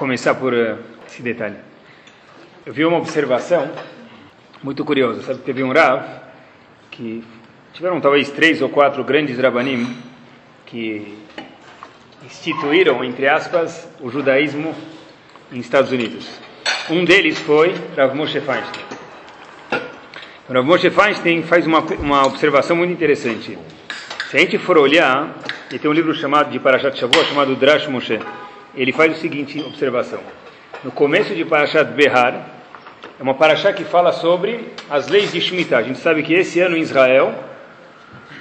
começar por uh, esse detalhe. Eu vi uma observação muito curiosa. Sabe que teve um Rav que tiveram talvez três ou quatro grandes Rabanim que instituíram, entre aspas, o judaísmo nos Estados Unidos. Um deles foi Rav Moshe Feinstein. Rav Moshe Feinstein faz uma, uma observação muito interessante. Se a gente for olhar, ele tem um livro chamado de Parashat Shavuot chamado Drash Moshe. Ele faz o seguinte observação. No começo de Parashat Behar, é uma Parashat que fala sobre as leis de Shemitah. A gente sabe que esse ano em Israel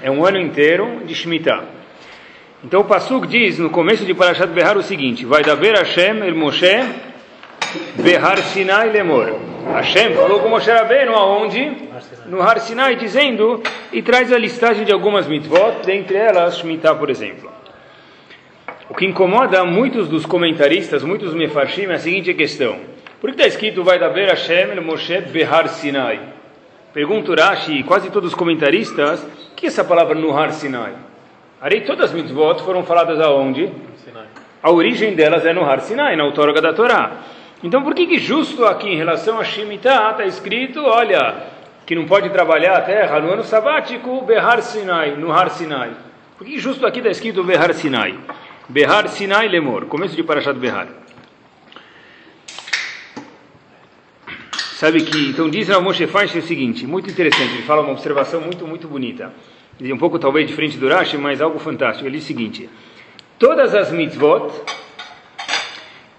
é um ano inteiro de Shemitah. Então o Pasuk diz no começo de Parashat Behar o seguinte: Vai daber Hashem el Moshe Behar Sinai Lemor. Hashem falou com Moshe Rabbeinu aonde? No Har Sinai, dizendo, e traz a listagem de algumas mitzvot, dentre elas Shemitah, por exemplo. O que incomoda muitos dos comentaristas, muitos mefarshim, é a seguinte questão. Por que está escrito, vai dar ver Hashem Moshe Behar Sinai? Pergunta Rashi e quase todos os comentaristas, o que é essa palavra no Har Sinai? Arei, todas as mitzvot foram faladas aonde? Sinai. A origem delas é no Har Sinai, na outorga da Torá. Então, por que, que justo aqui em relação a Shemitah está escrito, olha, que não pode trabalhar a terra no ano sabático, Behar Sinai, no Har Sinai? Por que justo aqui está escrito Behar Sinai? Behar Sinai Lemor, começo de Parashat Behar. Sabe que, então diz Rav Moshe Feinstein o seguinte, muito interessante, ele fala uma observação muito, muito bonita. Um pouco talvez diferente do Rashi, mas algo fantástico. Ele diz o seguinte, todas as mitzvot,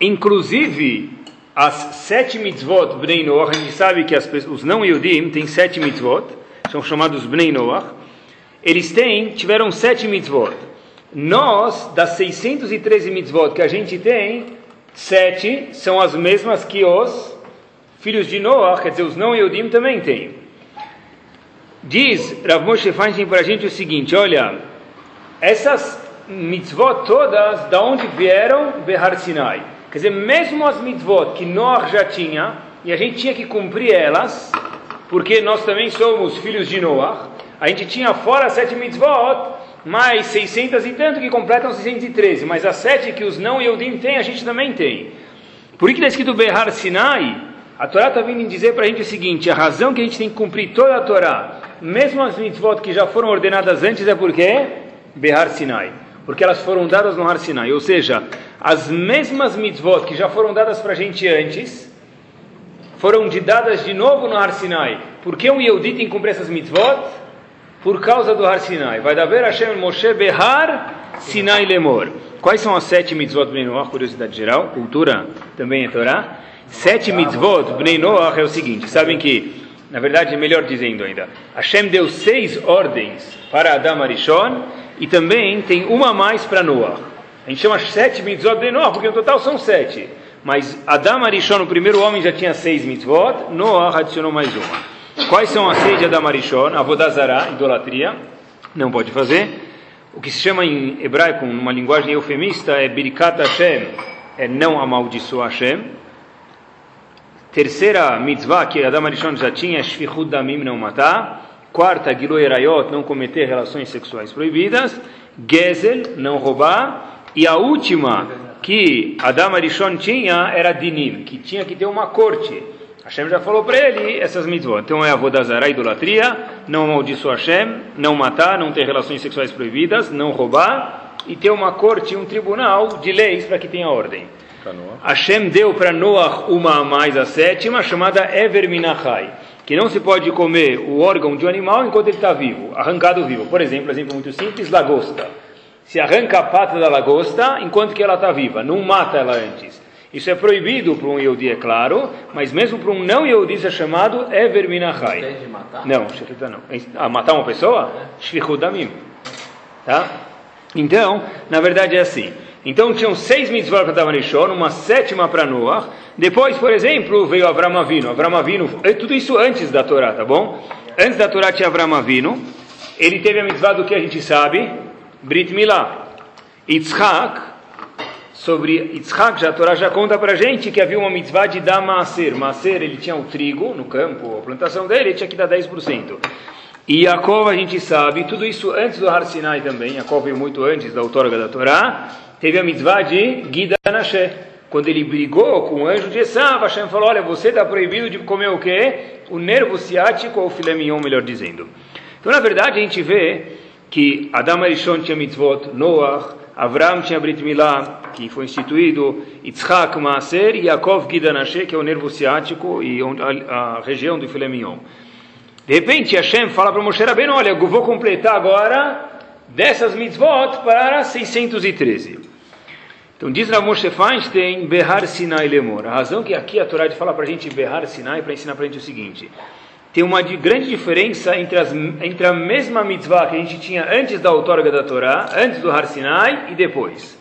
inclusive as sete mitzvot Bnei Noach, a gente sabe que as, os não Yudim têm sete mitzvot, são chamados Bnei Noach, eles têm, tiveram sete mitzvot. Nós, das 613 mitzvot que a gente tem, sete são as mesmas que os filhos de Noah, quer dizer, os não Yudim também têm. Diz Rav Moshe Feinstein para a gente o seguinte, olha, essas mitzvot todas, da onde vieram? Behar Sinai. Quer dizer, mesmo as mitzvot que Noah já tinha, e a gente tinha que cumprir elas, porque nós também somos filhos de Noah, a gente tinha fora sete mitzvot, mais 600 e tanto que completam 613, mas as sete que os não Yehudim têm, a gente também tem. Por que está escrito Behar Sinai? A Torá está vindo dizer para a gente o seguinte, a razão que a gente tem que cumprir toda a Torá, mesmo as mitzvot que já foram ordenadas antes, é porque Behar Sinai. Porque elas foram dadas no Har Sinai. Ou seja, as mesmas mitzvot que já foram dadas para a gente antes, foram dadas de novo no Har Sinai. Por que um Yehudi tem que cumprir essas mitzvot? Por causa do Har Sinai. Vai dar Hashem Moshe Behar Sinai Lemor. Quais são as sete mitzvot Bnei Noach? Curiosidade geral. Cultura também é Torá. Sete mitzvot Bnei Noach é o seguinte. Sabem que, na verdade, melhor dizendo ainda, Hashem deu seis ordens para Adam Arishon e também tem uma a mais para Noah. A gente chama sete mitzvot de Noah, porque no total são sete. Mas Adam Arishon, o primeiro homem, já tinha seis mitzvot, Noah adicionou mais uma. Quais são as seis de Adam Arishon? Avodazara, idolatria, não pode fazer. O que se chama em hebraico, numa linguagem eufemista, é Birkat Hashem, é não amaldiçoar Hashem. Terceira mitzvah que Adam Arishon já tinha é Shvichud Damim, não matar. Quarta, Giloi Erayot, não cometer relações sexuais proibidas. Gezel, não roubar. E a última que Adam Arishon tinha era Dinim, que tinha que ter uma corte. Hashem já falou para ele essas mitzvot. Então é a Vodazara, idolatria, não amaldiçoar Hashem, não matar, não ter relações sexuais proibidas, não roubar e ter uma corte, um tribunal de leis para que tenha ordem. Hashem deu para Noah uma a mais, a sétima, chamada Ever Minachai, que não se pode comer o órgão de um animal enquanto ele está vivo, arrancado vivo. Por exemplo, exemplo muito simples, lagosta. Se arranca a pata da lagosta enquanto que ela está viva, não mata ela antes. Isso é proibido para um Yehudi, é claro, mas mesmo para um não Yehudi isso é chamado Ever Minachai. Não, não. Ah, matar uma pessoa? Shvichudamim. Tá? Então, na verdade é assim. Então tinham seis mitzvot para Tamarishon, uma sétima para Noah. Depois, por exemplo, veio Avram Avinu. Avram Avinu, tudo isso antes da Torá, tá bom? Antes da Torá tinha Avram Avinu. Ele teve a mitzvah do que a gente sabe, Brit Milá. Yitzhak, sobre Yitzhak, já a Torá já conta para gente que havia uma mitzvah de dar. Maaser, ele tinha o trigo no campo, a plantação dele, ele tinha que dar 10%. E Yaakov, a gente sabe, tudo isso antes do Har Sinai também, Yaakov veio muito antes da outorga da Torá, teve a mitzvah de Gida Nashe. quando ele brigou com o anjo de Esav, Hashem falou, olha, você está proibido de comer o quê? O nervo ciático ou o filé mignon, melhor dizendo. Então, na verdade, a gente vê que Adam Arishon tinha mitzvot, Noah, Avram tinha Brit Milá, que foi instituído, Yitzhak Maaser e Yaakov Gidanashe, que é o nervo ciático e a, a região do filé mignon. De repente, Hashem fala para Moshe Rabbeinu, olha, eu vou completar agora dessas mitzvot para 613. Então diz Rav Moshe Feinstein, Behar Sinai Lemor. A razão que aqui a Torá fala para a gente Behar Sinai para ensinar para a gente o seguinte. Tem uma grande diferença entre, as, entre a mesma mitzvah que a gente tinha antes da outorga da Torá, antes do Har Sinai e depois.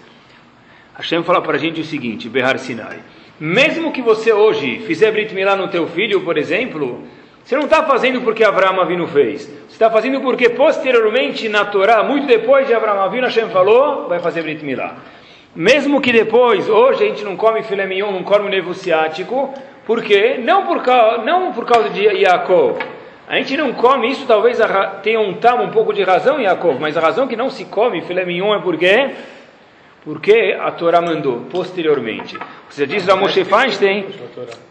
Hashem fala para a gente o seguinte, Behar Sinai. Mesmo que você hoje fizer Brit Milá no teu filho, por exemplo, você não está fazendo porque Avraham Avinu fez. Você está fazendo porque posteriormente na Torá, muito depois de Avraham Avinu, Hashem falou, vai fazer Brit Milá. Mesmo que depois, hoje a gente não come filé mignon, não come nervo ciático, por quê? Não por, causa, não por causa de Yaakov. A gente não come isso, talvez tenha um tam, um pouco de razão em Yaakov, mas a razão que não se come filé mignon é porque porque a Torá mandou posteriormente. Você diz a Moshe Feinstein,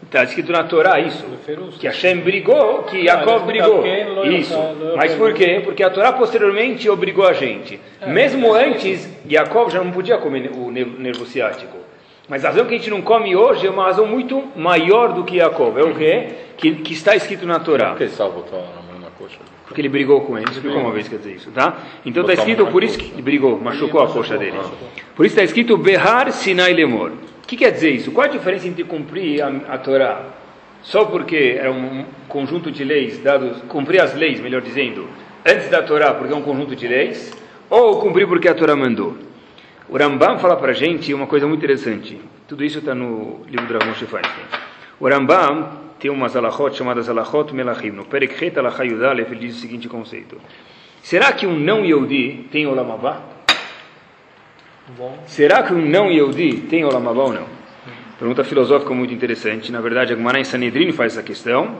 está escrito na Torá isso, que Hashem brigou, que Yaakov brigou. Isso. Mas por quê? Porque a Torá posteriormente obrigou a gente. É, Mesmo antes, Yaakov já não podia comer o nervo ciático. Mas a razão que a gente não come hoje é uma razão muito maior do que Yaakov. É o quê? Que, que está escrito na Torá. Por que salvo na coxa? Porque ele brigou com ele. Explicou uma vez que dizer isso, tá? Então está escrito por isso que ele brigou, machucou a coxa dele. Por isso está escrito Behar Sinai Lemor. O que quer dizer isso? Qual a diferença entre cumprir a, a Torá só porque é um conjunto de leis dados, cumprir as leis, melhor dizendo, antes da Torá porque é um conjunto de leis, ou cumprir porque a Torá mandou? O Rambam fala para a gente uma coisa muito interessante. Tudo isso está no livro do Ramon Feinstein. O Rambam tem umas alachot chamadas alachot melachim. No Perek Het Alachayudalef ele diz o seguinte conceito. Será que um não Yehudi tem Olamavá? Será que um não Yehudi tem Olamavá ou não? Pergunta filosófica muito interessante. Na verdade, a Gemara em Sanedrin faz essa questão.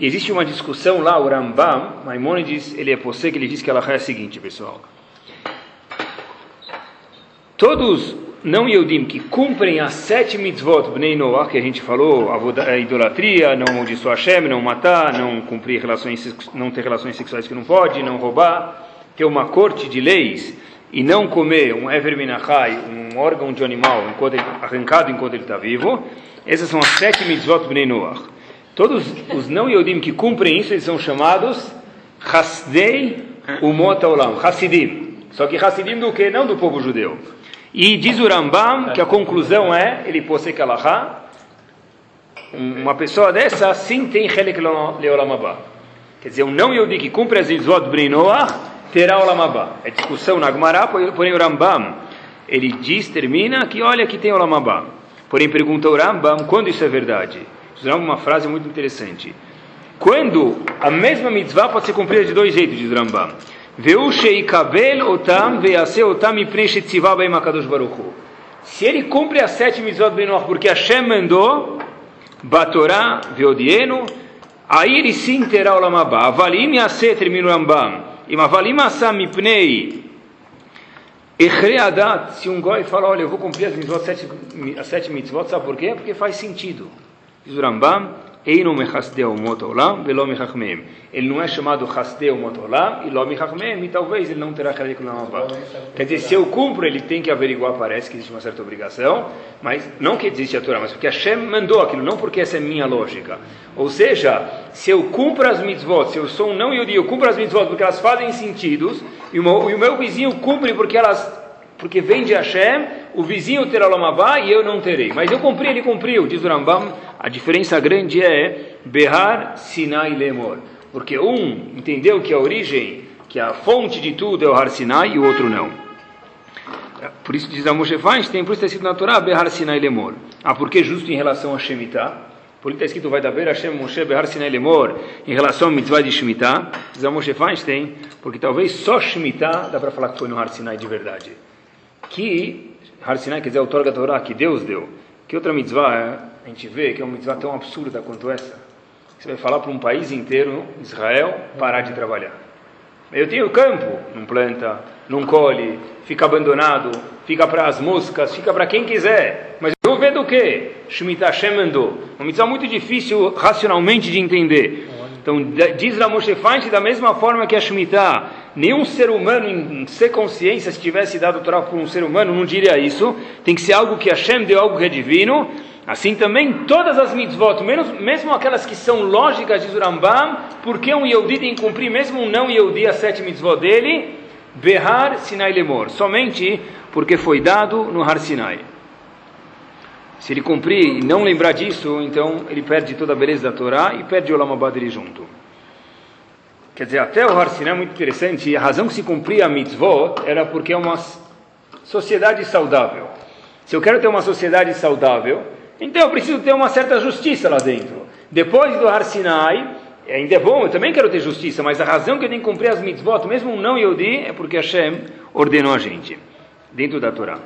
Existe uma discussão lá, o Rambam, Maimonides, ele é posse que ele diz que ela é a seguinte, pessoal. Todos não Yehudim que cumprem as sete mitzvot Bnei Noah, que a gente falou, a idolatria, não amaldiçoar Hashem, não matar, não cumprir relações, não ter relações sexuais que não pode, não roubar, ter uma corte de leis e não comer um Ever Minachai, um órgão de animal enquanto ele, arrancado enquanto ele está vivo, essas são as sete mitzvot Bnei Noah. Todos os não Yehudim que cumprem isso, eles são chamados Hasdei Umot Olam, Hasidim. Só que Hasidim do que? Não do povo judeu. E diz o Rambam que a conclusão é, ele posek alahá, uma pessoa dessa sim tem Helek Leolamabá. Quer dizer, um não Yehudi que cumpre as Izvot Brinoah terá Olamabá. É discussão na Gemara, porém o Rambam, ele diz, termina, que olha que tem Olamabá. Porém pergunta o Rambam, quando isso é verdade? Diz uma frase muito interessante. Quando a mesma mitzvah pode ser cumprida de dois jeitos, diz o Rambam. Se ele cumpre as sete mitzvot Benoach porque Hashem mandou, Batorá, Veodieno, aí ele sim terá o Lamabá. Avalim Yaseh, termina o Rambam. E Avalim Asa Mipnei, Echreadat, se um goi fala, olha, eu vou cumprir as, mitzvot, sete, as sete mitzvot, sabe por quê? Porque faz sentido. Diz o Rambam, Eino mechasdeu motolam velo mechachmeem. Ele não é chamado chasdeu motolam e lo mechachmeem, e talvez ele não terá Chelik Lamabá. Quer dizer, se eu cumpro, ele tem que averiguar, parece que existe uma certa obrigação, mas não que existe a Torá, mas porque Hashem mandou aquilo, não porque essa é minha lógica. Ou seja, se eu cumpro as mitzvot, se eu sou um não yudi, eu cumpro as mitzvot porque elas fazem sentidos, e o meu vizinho cumpre porque elas porque vem de Hashem, o vizinho terá Lamavá e eu não terei. Mas eu cumpri, ele cumpriu, diz o Rambam, a diferença grande é Behar, Sinai Lemor. Porque um entendeu que a origem, que a fonte de tudo é o Har Sinai e o outro não. Por isso diz a Moshe Feinstein, por isso está escrito na Torá, Behar Sinai Lemor. Ah, porque justo em relação a Shemitah? Isso está escrito, vai dar Hashem Moshe Behar Sinai Lemor, em relação ao mitzvah de Shemitah. Diz a Moshe Feinstein, porque talvez só Shemitah dá para falar que foi no Har Sinai de verdade que Har Sinai quer dizer outorga da Torá, que Deus deu. Que outra mitzvah é, a gente vê que é uma mitzvah tão absurda quanto essa? Você vai falar para um país inteiro, Israel, parar de trabalhar. Eu tenho campo, não planta, não colhe, fica abandonado, fica para as moscas, fica para quem quiser. Mas eu vou ver do que? Shemitah Hashem mandou. Uma missão muito difícil racionalmente de entender. Então, diz Ramoshe Feinstein, da mesma forma que a Shemitah, nenhum ser humano em ser consciência, se tivesse dado Torá por um ser humano, não diria isso. Tem que ser algo que Hashem deu, algo que é divino. Assim também, todas as mitzvot, menos, mesmo aquelas que são lógicas, diz o Rambam, porque um Yehudi tem que cumprir, mesmo um não Yehudi, as sete mitzvot dele, Behar Sinai Lemor, somente porque foi dado no Har Sinai. Se ele cumprir e não lembrar disso, então ele perde toda a beleza da Torá e perde o dele junto. Quer dizer, até o Har Sinai é muito interessante, e a razão que se cumpria a mitzvot era porque é uma sociedade saudável. Se eu quero ter uma sociedade saudável, então eu preciso ter uma certa justiça lá dentro. Depois do Har Sinai, ainda é bom, eu também quero ter justiça, mas a razão que eu tenho que cumprir as mitzvot, mesmo um não Yodi, é porque Hashem ordenou a gente, dentro da Torá.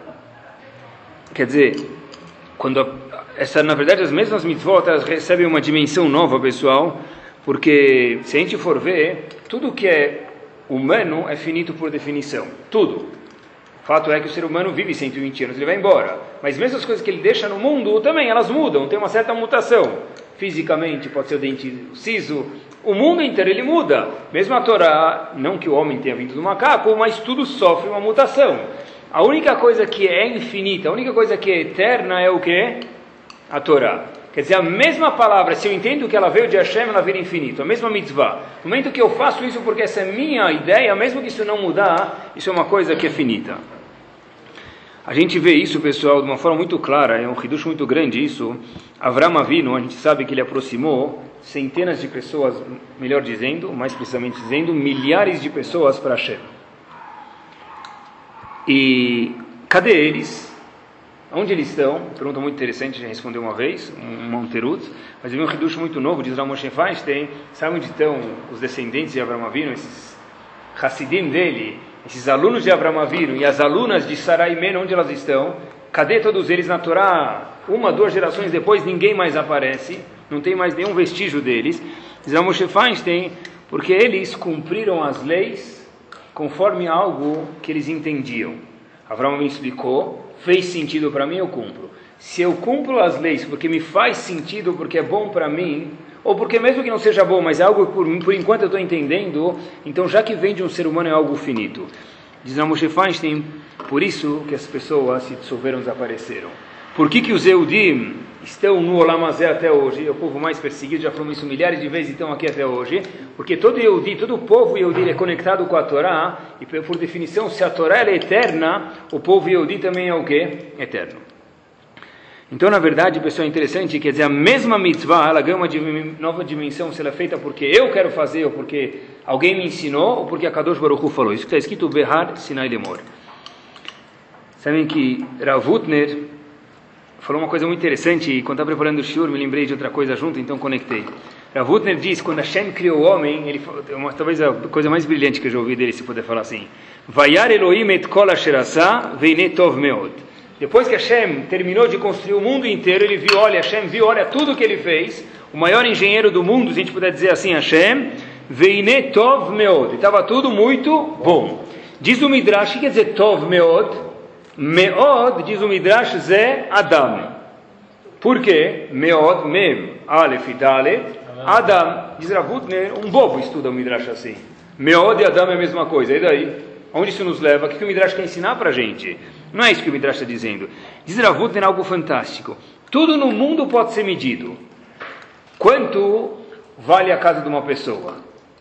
Quer dizer, quando a, essa, na verdade, as mesmas mitzvot, elas recebem uma dimensão nova, pessoal, porque se a gente for ver, tudo que é humano é finito por definição, tudo fato é que o ser humano vive 120 anos, ele vai embora. Mas mesmo as coisas que ele deixa no mundo, também elas mudam, tem uma certa mutação. Fisicamente, pode ser o dente siso, o mundo inteiro ele muda. Mesmo a Torá, não que o homem tenha vindo do macaco, mas tudo sofre uma mutação. A única coisa que é infinita, a única coisa que é eterna é o que? A Torá. Quer dizer, a mesma palavra, se eu entendo que ela veio de Hashem, ela vira infinito. A mesma mitzvah. No momento que eu faço isso porque essa é minha ideia, mesmo que isso não mudar, isso é uma coisa que é finita. A gente vê isso, pessoal, de uma forma muito clara, é um reducho muito grande isso. Avram Avinu, a gente sabe que ele aproximou centenas de pessoas, melhor dizendo, mais precisamente dizendo, milhares de pessoas para Hashem. E cadê eles? Onde eles estão? Pergunta muito interessante, já respondeu uma vez, um Monterut, mas eu vi um reducho muito novo, diz Ramoshe Feinstein, sabe onde estão os descendentes de Avram Avinu, esses Hassidim dele, esses alunos de Abraão Avinu e as alunas de Sarai Men, onde elas estão? Cadê todos eles na Torá? Uma, duas gerações depois, ninguém mais aparece, não tem mais nenhum vestígio deles. Diz Moshe Feinstein, porque eles cumpriram as leis conforme algo que eles entendiam. Abraão explicou, fez sentido para mim, eu cumpro. Se eu cumpro as leis porque me faz sentido, porque é bom para mim, ou porque mesmo que não seja bom, mas é algo por, por enquanto eu estou entendendo, então já que vem de um ser humano é algo finito. Diz Moshe Feinstein, por isso que as pessoas se dissolveram, desapareceram. Por que, que os Eudim estão no Olamazé até hoje? É o povo mais perseguido, já falamos isso milhares de vezes, estão aqui até hoje. Porque todo Eudi, todo o povo Eudi é conectado com a Torá, e por definição, se a Torá é eterna, o povo Eudi também é o quê? Eterno. Então, na verdade, pessoal, é interessante, quer dizer, a mesma mitzvah, ela ganha uma nova dimensão se ela é feita porque eu quero fazer, ou porque alguém me ensinou, ou porque a Kadosh Baruch Hu falou. Isso está escrito Behar Sinai Lemor. Sabem que Ravutner falou uma coisa muito interessante, e quando estava preparando o shiur, me lembrei de outra coisa junto, então conectei. Ravutner diz, quando Hashem criou o homem, ele é talvez a coisa mais brilhante que eu já ouvi dele, se puder falar assim, Vayar Elohim et kol tov meod. Depois que Hashem terminou de construir o mundo inteiro, ele viu, olha, Hashem viu, olha tudo que ele fez. O maior engenheiro do mundo, se a gente puder dizer assim, Hashem, Tov Meod. Estava tudo muito bom. Diz o Midrash, o que quer dizer Tov Meod? Meod, diz o Midrash, Zé Adam. Por quê? Meod, Mem, Aleph, Dalet, Adam. Diz Ravutner, um bobo estuda o Midrash assim. Meod e Adam é a mesma coisa, e daí? Onde isso nos leva? O que o Midrash quer ensinar para a gente? Não é isso que o Midrash está dizendo. Diz Ravut tem algo fantástico. Tudo no mundo pode ser medido. Quanto vale a casa de uma pessoa?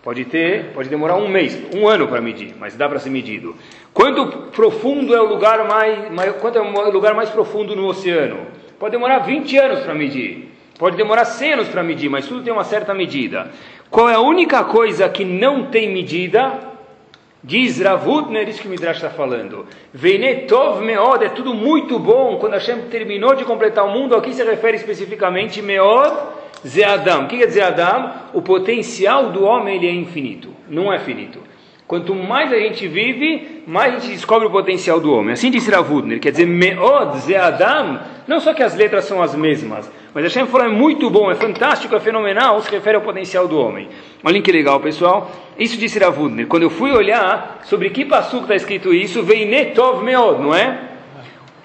Pode ter, pode demorar um mês, um ano para medir, mas dá para ser medido. Quanto profundo é o lugar mais, mais, quanto é o lugar mais profundo no oceano? Pode demorar 20 anos para medir. Pode demorar 100 anos para medir, mas tudo tem uma certa medida. Qual é a única coisa que não tem medida? Diz Ravutner, isso que o Midrash está falando. Veinetov meod, é tudo muito bom. Quando Hashem terminou de completar o mundo, aqui se refere especificamente meod ze Adam. O que quer dizer Adam? O potencial do homem ele é infinito, não é finito. Quanto mais a gente vive, mais a gente descobre o potencial do homem. Assim disse Ravudner, quer dizer, Meod Ze Adam, não só que as letras são as mesmas, mas Hashem falou é muito bom, é fantástico, é fenomenal, se refere ao potencial do homem. Olhem que legal, pessoal. Isso disse Ravudner. Quando eu fui olhar sobre que passuco está escrito isso, veio Netov Meod, não é?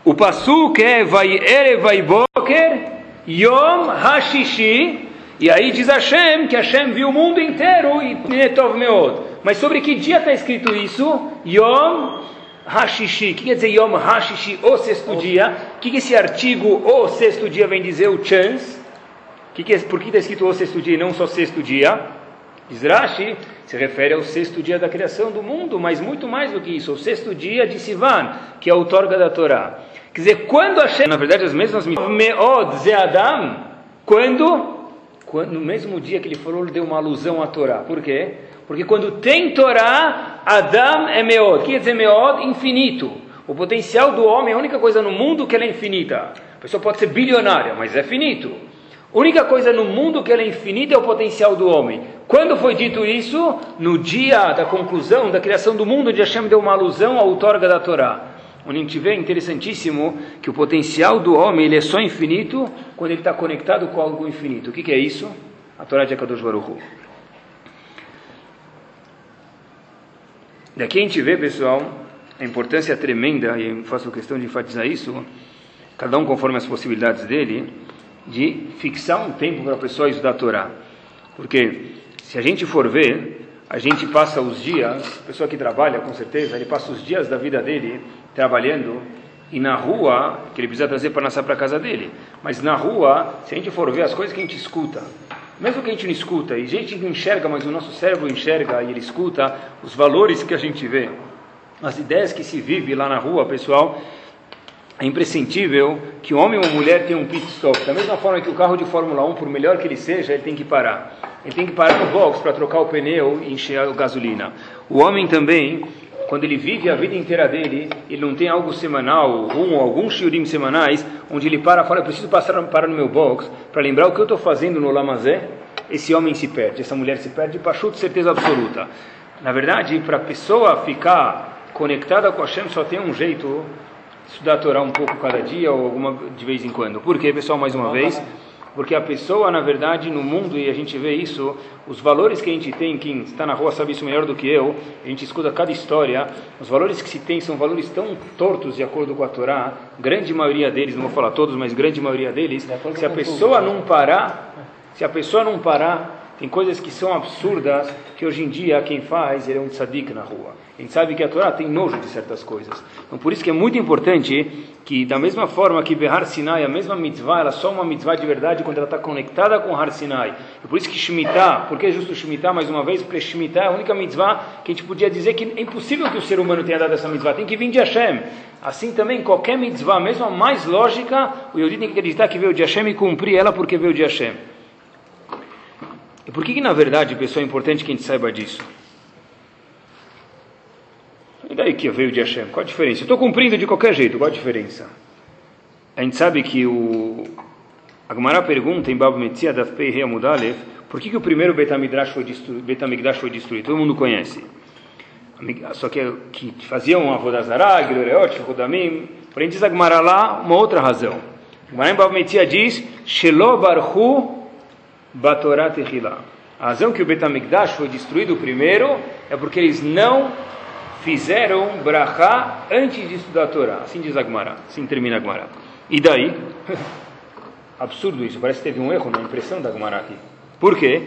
O passuco é Vai Ere Vai Boker Yom Hashishi, e aí diz Hashem que Hashem viu o mundo inteiro e Netov Meod. Mas sobre que dia está escrito isso? Yom Hashishi. O que quer dizer Yom Hashishi, o sexto dia? O que, que esse artigo, o sexto dia, vem dizer o chance? Que que é, por que está escrito o sexto dia e não só sexto dia? Diz Rashi, se refere ao sexto dia da criação do mundo, mas muito mais do que isso, o sexto dia de Sivan, que é a outorga da Torá. Quer dizer, quando Hashem, na verdade as mesmas Meod Ze Adam, quando, quando, no mesmo dia que ele falou, ele deu uma alusão à Torá. Por quê? Porque quando tem Torá, Adam é Meod. Quer dizer Meod? Infinito. O potencial do homem é a única coisa no mundo que ela é infinita. A pessoa pode ser bilionária, mas é finito. A única coisa no mundo que ela é infinita é o potencial do homem. Quando foi dito isso? No dia da conclusão da criação do mundo, onde Hashem deu uma alusão à outorga da Torá. Onde a gente vê interessantíssimo que o potencial do homem ele é só infinito quando ele está conectado com algo infinito. O que, que é isso? A Torá de Akadosh Baruch. Daqui a gente vê, pessoal, a importância tremenda, e eu faço questão de enfatizar isso, cada um conforme as possibilidades dele, de fixar um tempo para a pessoa estudar a Torá. Porque se a gente for ver, a gente passa os dias, a pessoa que trabalha, com certeza, ele passa os dias da vida dele trabalhando e na rua, que ele precisa trazer para nascer para casa dele. Mas na rua, se a gente for ver as coisas que a gente escuta, mesmo que a gente não escuta, e a gente não enxerga, mas o nosso cérebro enxerga e ele escuta os valores que a gente vê, as ideias que se vive lá na rua, pessoal, é imprescindível que o homem ou mulher tenha um pit stop. Da mesma forma que o carro de Fórmula 1, por melhor que ele seja, ele tem que parar. Ele tem que parar no box para trocar o pneu e encher a gasolina. O homem também, quando ele vive a vida inteira dele, ele não tem algo semanal, um, alguns shiurim semanais, onde ele para e fala, eu preciso passar, parar no meu box para lembrar o que eu estou fazendo no Lamazé, esse homem se perde, essa mulher se perde, pachuto, certeza absoluta. Na verdade, para a pessoa ficar conectada com Hashem, só tem um jeito, estudar a Torá um pouco cada dia ou alguma de vez em quando. Por quê, pessoal, mais uma vez? Porque a pessoa, na verdade, no mundo, e a gente vê isso, os valores que a gente tem, quem está na rua sabe isso melhor do que eu, a gente escuta cada história, os valores que se tem são valores tão tortos de acordo com a Torá, grande maioria deles, não vou falar todos, mas grande maioria deles, se a pessoa não parar, se a pessoa não parar, tem coisas que são absurdas que hoje em dia quem faz ele é um tzadik na rua. A gente sabe que a Torá tem nojo de certas coisas. Então por isso que é muito importante que da mesma forma que Behar Sinai, a mesma mitzvah, ela é só uma mitzvah de verdade quando ela está conectada com Har Sinai. E por isso que Shemitah, por que é justo Shemitah mais uma vez? Porque Shemitah é a única mitzvah que a gente podia dizer que é impossível que o ser humano tenha dado essa mitzvah, tem que vir de Hashem. Assim também qualquer mitzvah, mesmo a mais lógica, o Yodi tem que acreditar que veio de Hashem e cumprir ela porque veio de Hashem. E por que, que na verdade, pessoal, é importante que a gente saiba disso? E daí que veio de Hashem? Qual a diferença? Eu estou cumprindo de qualquer jeito, qual a diferença? A gente sabe que o Agmará pergunta em Bab Metzia da Pei Mudalev por que, que o primeiro Betamigdash foi, destruído, Betamigdash foi destruído? Todo mundo conhece. Só que, que faziam Avodazará, Giloreot, Rodamim. Porém, diz Agmará lá uma outra razão. Agmará em Bab Metzia diz Shelo Barhu Batorat. A razão que o Betamigdash foi destruído primeiro é porque eles não fizeram brachá antes de estudar a Torá. Assim diz Agmará, assim termina Agmará. E daí? Absurdo isso, parece que teve um erro na impressão da Agmará aqui. Por quê?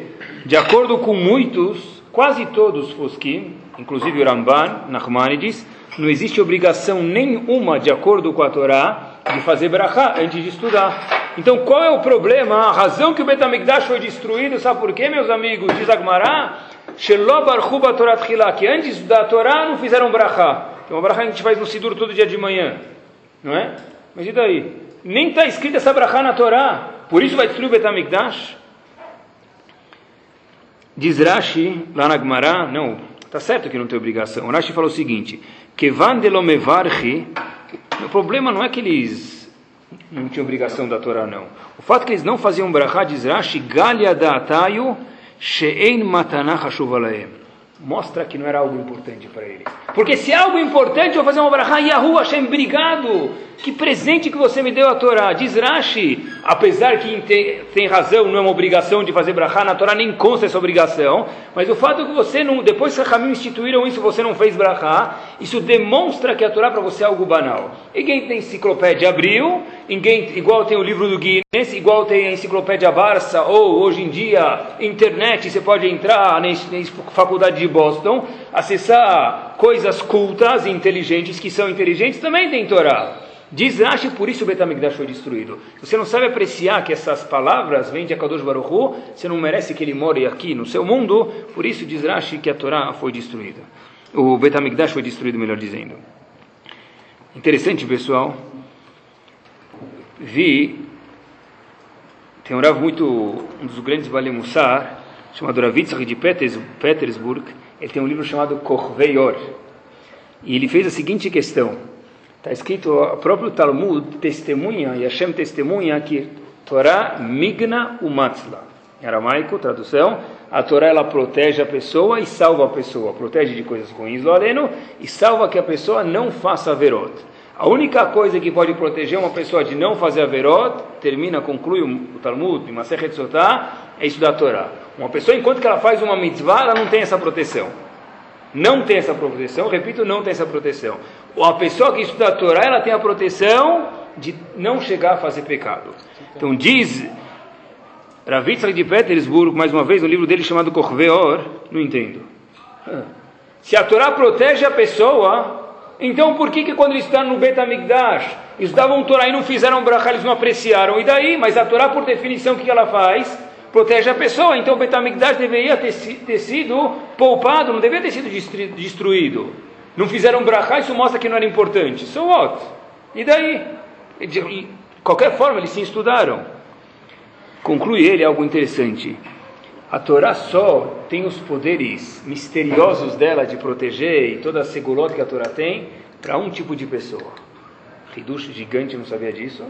De acordo com muitos, quase todos os Foskim, inclusive o Ramban, Nachmanides, não existe obrigação nenhuma, de acordo com a Torá, de fazer brachá antes de estudar. Então, qual é o problema? A razão que o Betamigdash foi destruído, sabe por quê, meus amigos? Diz Agmará, que antes da Torá não fizeram brachá. Tem uma brachá que a gente faz no Sidur todo dia de manhã, não é? Mas e daí? Nem está escrita essa brachá na Torá, por isso vai destruir o Betamigdash? Diz Rashi, lá na Agmará, não, está certo que não tem obrigação. O Rashi falou o seguinte, que van delomevarchi, o problema não é que eles não tinha obrigação da Torá, não. O fato que eles não faziam brachá, diz Rashi, galia da שאין מתנה חשובה להם. Mostra que não era algo importante para eles. Porque se é algo importante, eu vou fazer uma brachá, Yahu Hashem, obrigado, que presente que você me deu a Torá. Diz Rashi, apesar que tem, razão, não é uma obrigação de fazer brachá, na Torá nem consta essa obrigação, mas o fato é que você, não, depois que Ramim instituíram isso, você não fez brachá, isso demonstra que a Torá para você é algo banal. Ninguém tem enciclopédia abriu, ninguém, igual tem o livro do Guinness, igual tem a enciclopédia Barça, ou hoje em dia, internet, você pode entrar na faculdade de Boston, acessar coisas cultas e inteligentes que são inteligentes, também tem Torá. Diz Rashi, por isso o Betamigdash foi destruído. Você não sabe apreciar que essas palavras vêm de Akadosh Baruch Hu, você não merece que ele more aqui no seu mundo, por isso diz Rashi que a Torá foi destruída. O Betamigdash foi destruído, melhor dizendo. Interessante, pessoal. Vi, tem um Rav muito, um dos grandes Balemussar, chamado Ravitzach de Petersburg, ele tem um livro chamado Korveior. E ele fez a seguinte questão. Está escrito, o próprio Talmud testemunha, e Hashem testemunha que Torá migna umatzla. Em aramaico, tradução, a Torá ela protege a pessoa e salva a pessoa. Protege de coisas ruins do aleno e salva que a pessoa não faça averot. A única coisa que pode proteger uma pessoa de não fazer averot, termina, conclui o Talmud, em Masechet Sotá, é estudar a Torá. Uma pessoa, enquanto que ela faz uma mitzvah, ela não tem essa proteção. Não tem essa proteção, repito, não tem essa proteção a pessoa que estuda a Torá, ela tem a proteção de não chegar a fazer pecado. Então diz Ravitzak de Petersburg, mais uma vez, no livro dele chamado Korveor, não entendo. Se a Torá protege a pessoa, então por que, que quando eles estão no Betamigdash, estudavam Torá e não fizeram brachá, eles não apreciaram? E daí? Mas a Torá, por definição, o que ela faz? Protege a pessoa. Então o Betamigdash deveria ter, ter sido poupado, não deveria ter sido destruído. Não fizeram brachá, isso mostra que não era importante. So what? E daí? De qualquer forma, eles se estudaram. Conclui ele algo interessante. A Torá só tem os poderes misteriosos dela de proteger e toda a segurança que a Torá tem para um tipo de pessoa. Hidush gigante, não sabia disso.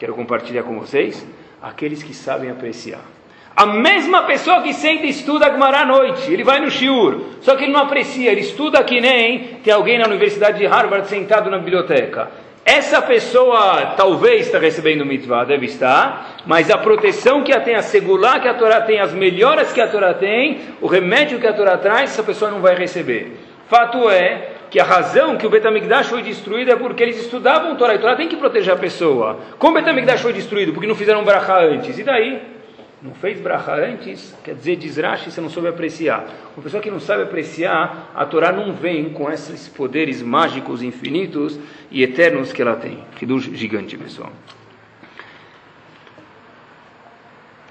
Quero compartilhar com vocês. Aqueles que sabem apreciar. A mesma pessoa que senta e estuda Gemara à noite, ele vai no shiur, só que ele não aprecia, ele estuda que nem tem alguém na Universidade de Harvard sentado na biblioteca. Essa pessoa talvez está recebendo mitzvah, deve estar, mas a proteção que a tem, a segurar que a Torá tem, as melhoras que a Torá tem, o remédio que a Torá traz, essa pessoa não vai receber. Fato é que a razão que o Betamigdash foi destruído é porque eles estudavam Torá, e Torá tem que proteger a pessoa. Como o Betamigdash foi destruído? Porque não fizeram brachá antes. E daí? Não fez bracha antes, quer dizer, diz Rashi, você não soube apreciar. Uma pessoa que não sabe apreciar, a Torá não vem com esses poderes mágicos infinitos e eternos que ela tem. Que gigante, pessoal.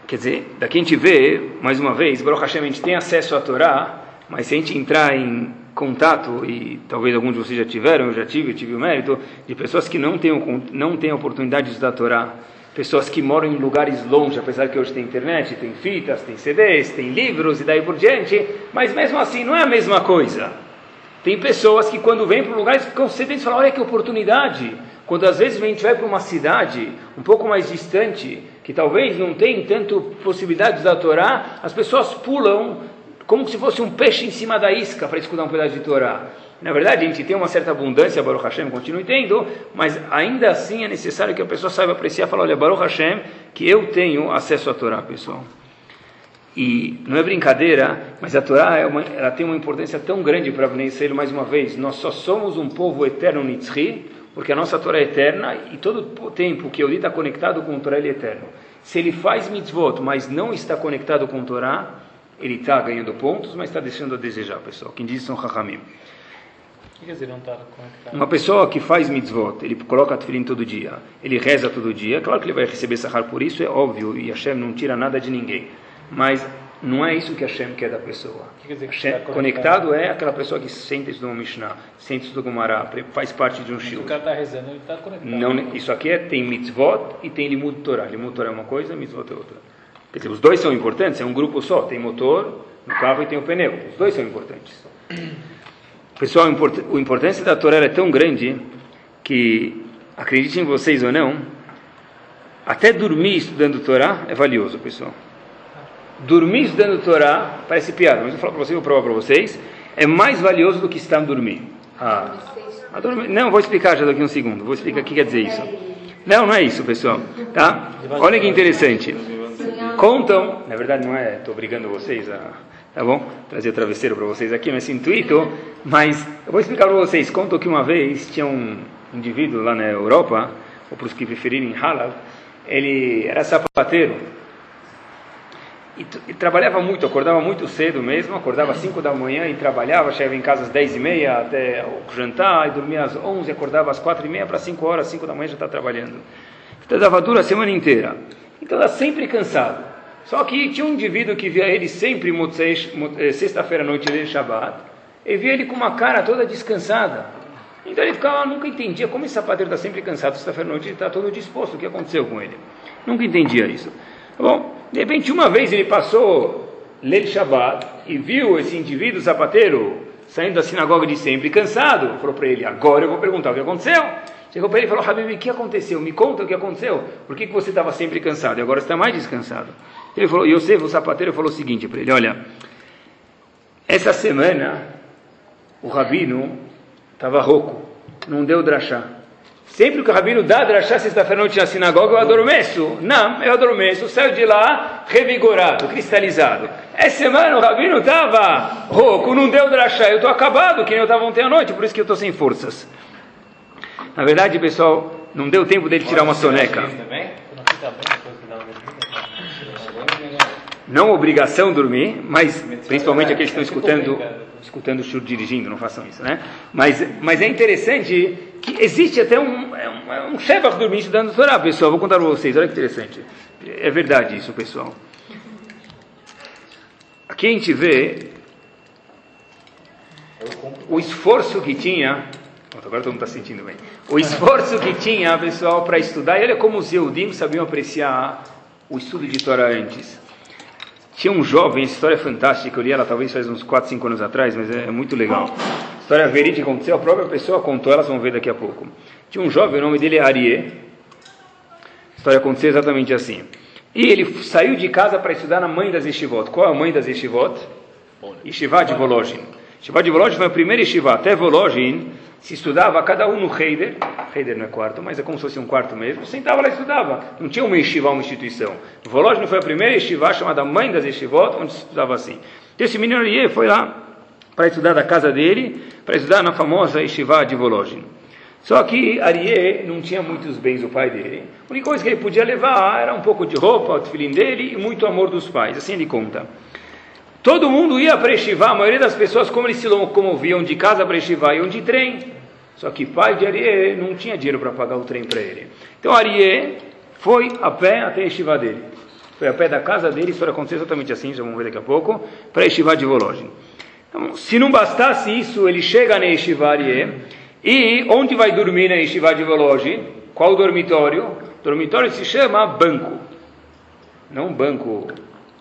Quer dizer, daqui a gente vê, mais uma vez, Baruch Hashem, a gente tem acesso à Torá, mas se a gente entrar em contato, e talvez alguns de vocês já tiveram, eu já tive, tive o mérito, de pessoas que não têm, não têm a oportunidade de estudar a Torá, pessoas que moram em lugares longe, apesar que hoje tem internet, tem fitas, tem CDs, tem livros e daí por diante, mas mesmo assim não é a mesma coisa. Tem pessoas que quando vêm para um lugar ficam sedentos e falam, olha que oportunidade. Quando às vezes a gente vai para uma cidade um pouco mais distante, que talvez não tem tanto possibilidades da Torá, as pessoas pulam como se fosse um peixe em cima da isca para escutar um pedaço de Torá. Na verdade, a gente tem uma certa abundância, Baruch Hashem continue tendo, mas ainda assim é necessário que a pessoa saiba apreciar e falar, olha, Baruch Hashem, que eu tenho acesso à Torá, pessoal. E não é brincadeira, mas a Torá é uma, ela tem uma importância tão grande para Israel mais uma vez. Nós só somos um povo eterno Nitzri, porque a nossa Torá é eterna e todo o tempo que Eudi está conectado com a Torá, ele é eterno. Se ele faz mitzvot, mas não está conectado com a Torá, ele está ganhando pontos, mas está deixando a desejar, pessoal. Quem diz são Chachamim. Quer dizer, não está conectado? Uma pessoa que faz mitzvot, ele coloca tefilim todo dia, ele reza todo dia, claro que ele vai receber sahar por isso, é óbvio, e Hashem não tira nada de ninguém. Mas não é isso que Hashem quer da pessoa. Que quer dizer que Hashem, tá conectado é aquela pessoa que sente isso no Mishnah, sente isso no Gumará, faz parte de um shiur. O cara está rezando, ele está conectado. Não, isso aqui é, tem mitzvot e tem limud Torah. Limud Torah é uma coisa, mitzvot é outra. Quer dizer, os dois são importantes, é um grupo só, tem motor no carro e tem o pneu. Os dois são importantes. Pessoal, a importância da Torá é tão grande que, acreditem vocês ou não, até dormir estudando Torá é valioso, pessoal. dormir estudando Torá, parece piada, mas eu vou falar para vocês, vou provar para vocês, é mais valioso do que estar dormir. Ah, a dormir. Não, vou explicar já daqui a um segundo, vou explicar o que quer dizer isso. Não, não é isso, pessoal. Tá? Olha que interessante. Contam, na verdade não é, estou obrigando vocês a, tá bom? Trazer o travesseiro para vocês aqui nesse intuito, mas eu vou explicar para vocês. Contam que uma vez tinha um indivíduo lá na Europa, ou para os que preferirem Halab, ele era sapateiro e, e, trabalhava muito, acordava muito cedo mesmo, acordava às 5 da manhã e trabalhava, chegava em casa às 10 e meia até o jantar, e dormia às 11, acordava às 4 e meia para 5 horas, 5 da manhã já está trabalhando. Então dava dura a semana inteira. Então estava sempre cansado. Só que tinha um indivíduo que via ele sempre eh, sexta-feira à noite de Shabbat, e via ele com uma cara toda descansada. Então ele ficava, nunca entendia como esse sapateiro está sempre cansado, sexta-feira à noite ele está todo disposto, o que aconteceu com ele? Nunca entendia isso. Bom, de repente uma vez ele passou Leil Shabbat e viu esse indivíduo sapateiro saindo da sinagoga de sempre cansado. Falou para ele, agora eu vou perguntar o que aconteceu. Chegou para ele e falou, Habib, o que aconteceu? Me conta o que aconteceu. Por que, que você estava sempre cansado e agora está mais descansado? Ele falou, Yosef, o sapateiro, falou o seguinte para ele, olha, essa semana o rabino estava rouco, não deu drachá. Sempre que o rabino dá drachá sexta-feira noite na sinagoga, eu adormeço. Não, eu adormeço, saio de lá revigorado, cristalizado. Essa semana o rabino estava rouco, não deu drachá, eu estou acabado, que nem eu estava ontem à noite, por isso que eu estou sem forças. Na verdade, pessoal, não deu tempo dele tirar uma soneca. Não obrigação dormir, mas principalmente aqueles que estão escutando escutando o chur dirigindo, não façam isso, né? Mas, mas é interessante que existe até um, é um, é um Shevach dormindo estudando Torá, pessoal. Vou contar para vocês, olha que interessante. É verdade isso, pessoal. Aqui a gente vê o esforço que tinha. Agora todo mundo está sentindo bem. O esforço que tinha, pessoal, para estudar. E olha como os Eudim sabiam apreciar o estudo de Torá antes. Tinha um jovem, história fantástica, eu li ela talvez faz uns 4, 5 anos atrás, mas é, é muito legal. História verídica aconteceu, a própria pessoa contou, elas vão ver daqui a pouco. Tinha um jovem, o nome dele é Arié. A história aconteceu exatamente assim. E ele saiu de casa para estudar na mãe das Yeshivot. Qual é a mãe das Yeshivot? Yeshiva de Volozhin. Yeshiva de Volozhin foi a primeira Yeshiva. Até Volozhin se estudava cada um no Heider. Heider não é quarto, mas é como se fosse um quarto mesmo. Sentava lá e estudava. Não tinha uma Yeshiva, uma instituição. Volozhin foi a primeira Yeshiva chamada mãe das Yeshivot, onde se estudava assim. Então esse menino Arié foi lá para estudar da casa dele, para estudar na famosa Yeshiva de Volozhin. Só que Arié não tinha muitos bens o pai dele. A única coisa que ele podia levar era um pouco de roupa, o tefilim dele e muito amor dos pais. Assim ele conta. Todo mundo ia para Yeshiva, a maioria das pessoas, como eles se locomoviam de casa para Yeshiva, iam de trem. Só que pai de Arié não tinha dinheiro para pagar o trem para ele. Então Arié foi a pé até a dele. Foi a pé da casa dele, isso aconteceu exatamente assim, já vamos ver daqui a pouco, para a de Volozhin. Então, se não bastasse isso, ele chega na Yeshiva Arié, e onde vai dormir na Yeshiva de Velogi? Qual dormitório? O dormitório se chama banco. Não banco,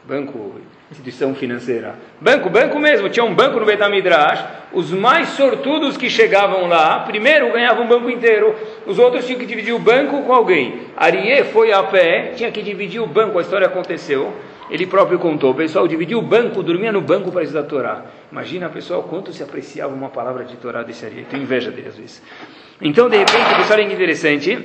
banco, instituição financeira. Banco, banco mesmo. Tinha um banco no Betamidrash. Os mais sortudos que chegavam lá, primeiro ganhavam um banco inteiro. Os outros tinham que dividir o banco com alguém. Arié foi a pé, tinha que dividir o banco. A história aconteceu. Ele próprio contou, o pessoal dividia o banco, dormia no banco para estudar Torá. Imagina, pessoal, quanto se apreciava uma palavra de Torá desse ali. Tenho inveja dele às vezes. Então, de repente, pessoal, é interessante.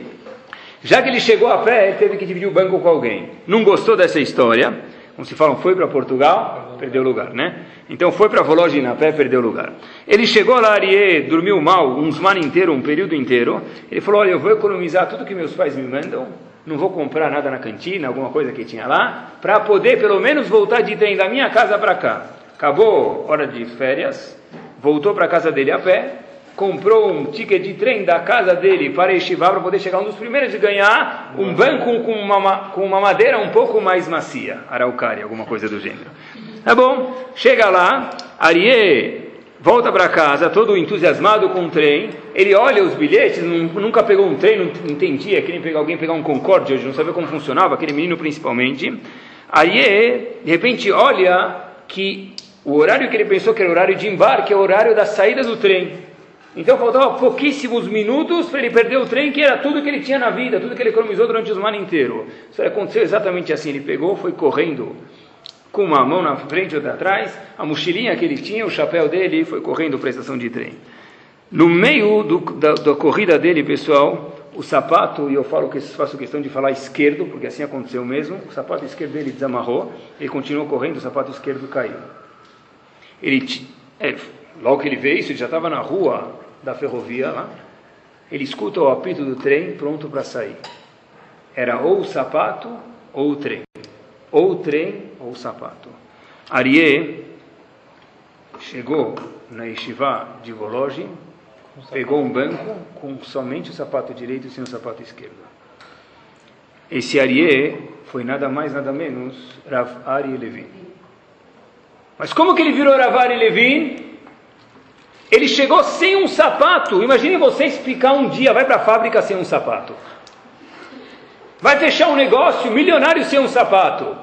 Já que ele chegou a pé, ele teve que dividir o banco com alguém. Não gostou dessa história. Como se falam, foi para Portugal, perdeu lugar, né? Então foi para Vologem a pé, perdeu lugar. Ele chegou lá, Ariê, dormiu mal, um semana inteiro, um período inteiro. Ele falou, olha, eu vou economizar tudo que meus pais me mandam não vou comprar nada na cantina, alguma coisa que tinha lá, para poder pelo menos voltar de trem da minha casa para cá. Acabou hora de férias, voltou para casa dele a pé, comprou um ticket de trem da casa dele para Yeshiva para poder chegar um dos primeiros e ganhar um banco com uma, com uma madeira um pouco mais macia, araucária, alguma coisa do gênero. Tá bom, chega lá, Ariê volta para casa todo entusiasmado com o trem, ele olha os bilhetes, nunca pegou um trem, não entendia, queria pegar alguém pegar um Concorde hoje, não sabia como funcionava, aquele menino principalmente. Aí, de repente, olha que o horário que ele pensou que era o horário de embarque é o horário da saída do trem. Então faltava pouquíssimos minutos para ele perder o trem, que era tudo que ele tinha na vida, tudo que ele economizou durante o semana inteiro. Isso aconteceu exatamente assim. Ele pegou, foi correndo com uma mão na frente e outra atrás, a mochilinha que ele tinha, o chapéu dele, foi correndo para a estação de trem. No meio do, da, da, corrida dele, pessoal, o sapato, e eu falo que faço questão de falar esquerdo, porque assim aconteceu mesmo, o sapato esquerdo dele desamarrou, ele continuou correndo, o sapato esquerdo caiu. Ele, é, logo que ele vê isso, ele já estava na rua da ferrovia lá, ele escuta o apito do trem pronto para sair. Era ou o sapato ou o trem. Ou o trem ou o sapato. Arié chegou na Yeshiva de Volozhin, pegou um banco com somente o sapato direito e sem o sapato esquerdo. Esse Arié foi nada mais, nada menos Rav Ari Levin. Mas como que ele virou Rav Ari Levin? Ele chegou sem um sapato. Imagine você explicar um dia, vai para a fábrica sem um sapato. Vai fechar um negócio milionário sem um sapato.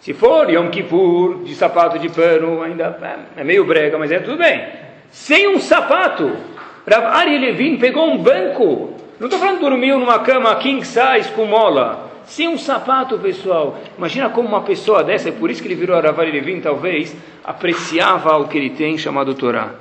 Se for Yom Kippur, de sapato de pano, ainda é, é meio brega, mas é tudo bem. Sem um sapato. Rav Ari Levin pegou um banco. Não estou falando dormiu numa cama king size com mola. Sem um sapato, pessoal. Imagina como uma pessoa dessa, é por isso que ele virou Rav Ari Levin, talvez, apreciava o que ele tem chamado Torá.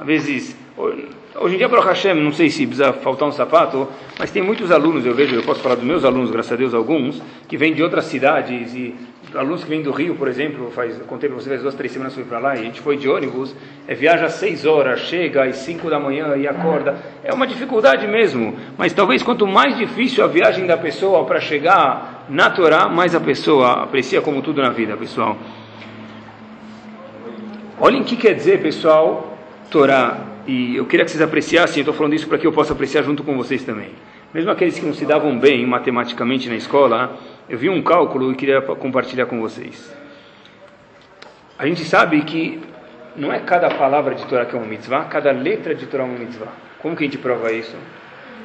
Às vezes, hoje em dia, para Hashem, não sei se precisa faltar um sapato, mas tem muitos alunos, eu vejo, eu posso falar dos meus alunos, graças a Deus, alguns, que vêm de outras cidades e alunos que vêm do Rio, por exemplo, faz, contei para vocês, duas, três semanas fui para lá e a gente foi de ônibus, é, viaja às seis horas, chega às cinco da manhã e acorda. É uma dificuldade mesmo, mas talvez quanto mais difícil a viagem da pessoa para chegar na Torá, mais a pessoa aprecia como tudo na vida, pessoal. Olhem o que quer dizer, pessoal, Torá, e eu queria que vocês apreciassem, estou falando isso para que eu possa apreciar junto com vocês também. Mesmo aqueles que não se davam bem matematicamente na escola, eu vi um cálculo e queria compartilhar com vocês. A gente sabe que não é cada palavra de Torá que é uma mitzvah, cada letra de Torá é uma mitzvah. Como que a gente prova isso?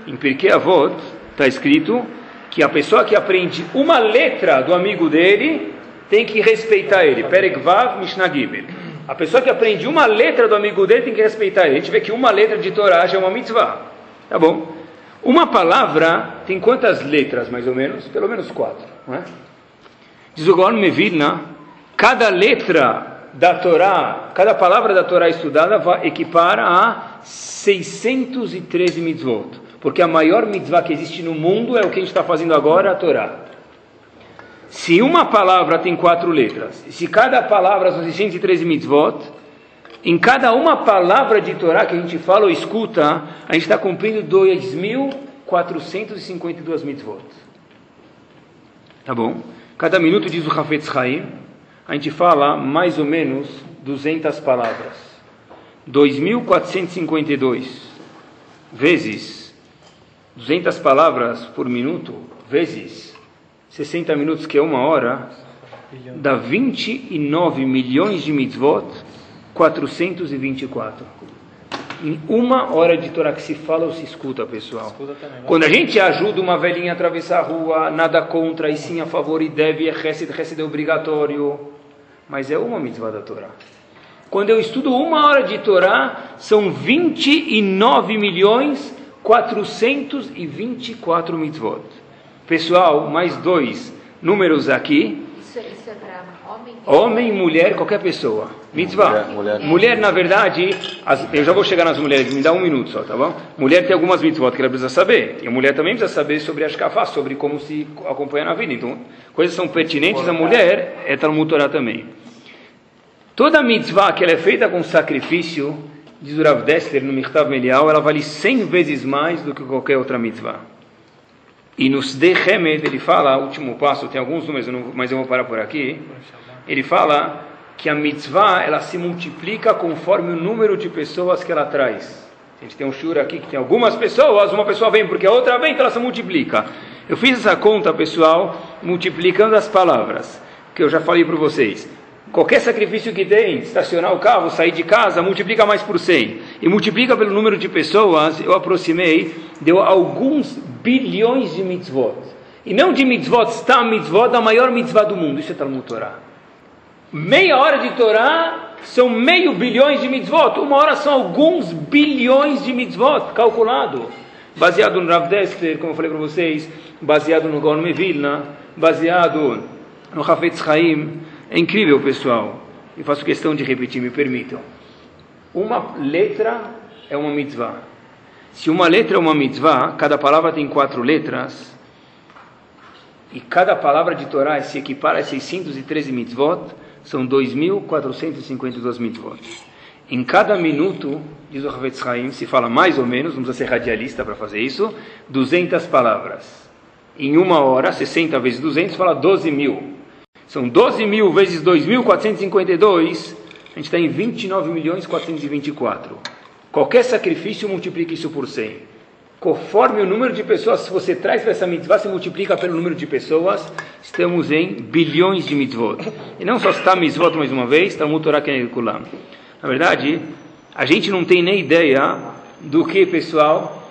Em Pirkei Avot está escrito que a pessoa que aprende uma letra do amigo dele tem que respeitar ele. Perek Vav Mishnah Gimel. A pessoa que aprende uma letra do amigo dele tem que respeitar ele. A gente vê que uma letra de Torá já é uma mitzvah. Tá bom. Uma palavra tem quantas letras, mais ou menos? Pelo menos quatro. Não é? Diz o Gaon Mevilna, cada letra da Torá, cada palavra da Torá estudada vai equipar a 613 mitzvot. Porque a maior mitzvah que existe no mundo é o que a gente está fazendo agora, a Torá. Se uma palavra tem quatro letras, se cada palavra são 613 mitzvot, em cada uma palavra de Torá que a gente fala ou escuta, a gente está cumprindo 2.452 mitzvot. Tá bom? Cada minuto, diz o Hafetz Haim, a gente fala mais ou menos 200 palavras. 2.452 vezes 200 palavras por minuto, vezes 60 minutos, que é uma hora, dá 29 milhões de mitzvot, 424. Em uma hora de Torá que se fala ou se escuta, pessoal. Quando a gente ajuda uma velhinha a atravessar a rua, nada contra, e sim a favor, e deve, é recebe, recebe é obrigatório. Mas é uma mitzvah da Torá. Quando eu estudo uma hora de Torá, são 29 milhões 424 mitzvot. Pessoal, mais dois números aqui. Isso, isso é para homem? Mulher, qualquer pessoa. Mitzvah. Mulher, mulher. Mulher, na verdade, as- eu já vou chegar nas mulheres, me dá um minuto só, tá bom? Mulher tem algumas mitzvot que ela precisa saber. E a mulher também precisa saber sobre a shkafá, sobre como se acompanha na vida. Então, coisas são pertinentes à mulher, é Talmud Torah também. Toda mitzvah que ela é feita com sacrifício, diz o Rav Dessler no Mirtav Melial, ela vale 100 vezes mais do que qualquer outra mitzvah. E no Sdei Hemed ele fala, último passo, tem alguns números, mas eu vou parar por aqui. Ele fala que a mitzvah ela se multiplica conforme o número de pessoas que ela traz. A gente tem um shur aqui que tem algumas pessoas, uma pessoa vem porque a outra vem, então ela se multiplica. Eu fiz essa conta, pessoal, multiplicando as palavras, que eu já falei para vocês. Qualquer sacrifício que tem, estacionar o carro, sair de casa, multiplica mais por 100. E multiplica pelo número de pessoas, eu aproximei, deu alguns bilhões de mitzvot. E não de mitzvot, está mitzvot, da maior mitzvah do mundo. Isso é Talmud Torah. Meia hora de Torá são meio bilhões de mitzvot. Uma hora são alguns bilhões de mitzvot, calculado. Baseado no Rav Dessler, como eu falei para vocês, baseado no Gaon Mevilna, baseado no Hafetz Chaim, É incrível, pessoal. E faço questão de repetir, me permitam. Uma letra é uma mitzvah. Se uma letra é uma mitzvah, cada palavra tem quatro letras, e cada palavra de Torá se equipara a 613 mitzvot, são 2.452 mitzvot. Em cada minuto, diz o Havetz Haim, se fala mais ou menos, precisa ser radialista para fazer isso, 200 palavras. Em uma hora, 60 vezes 200, fala 12 mil. São 12 mil vezes 2.452, a gente está em 29 milhões 424. Qualquer sacrifício multiplica isso por 100 conforme o número de pessoas, se você traz para essa mitzvah, se multiplica pelo número de pessoas, estamos em bilhões de mitzvot. E não só está mitzvot mais uma vez, está Torah Kulam. Na verdade, a gente não tem nem ideia do que, pessoal,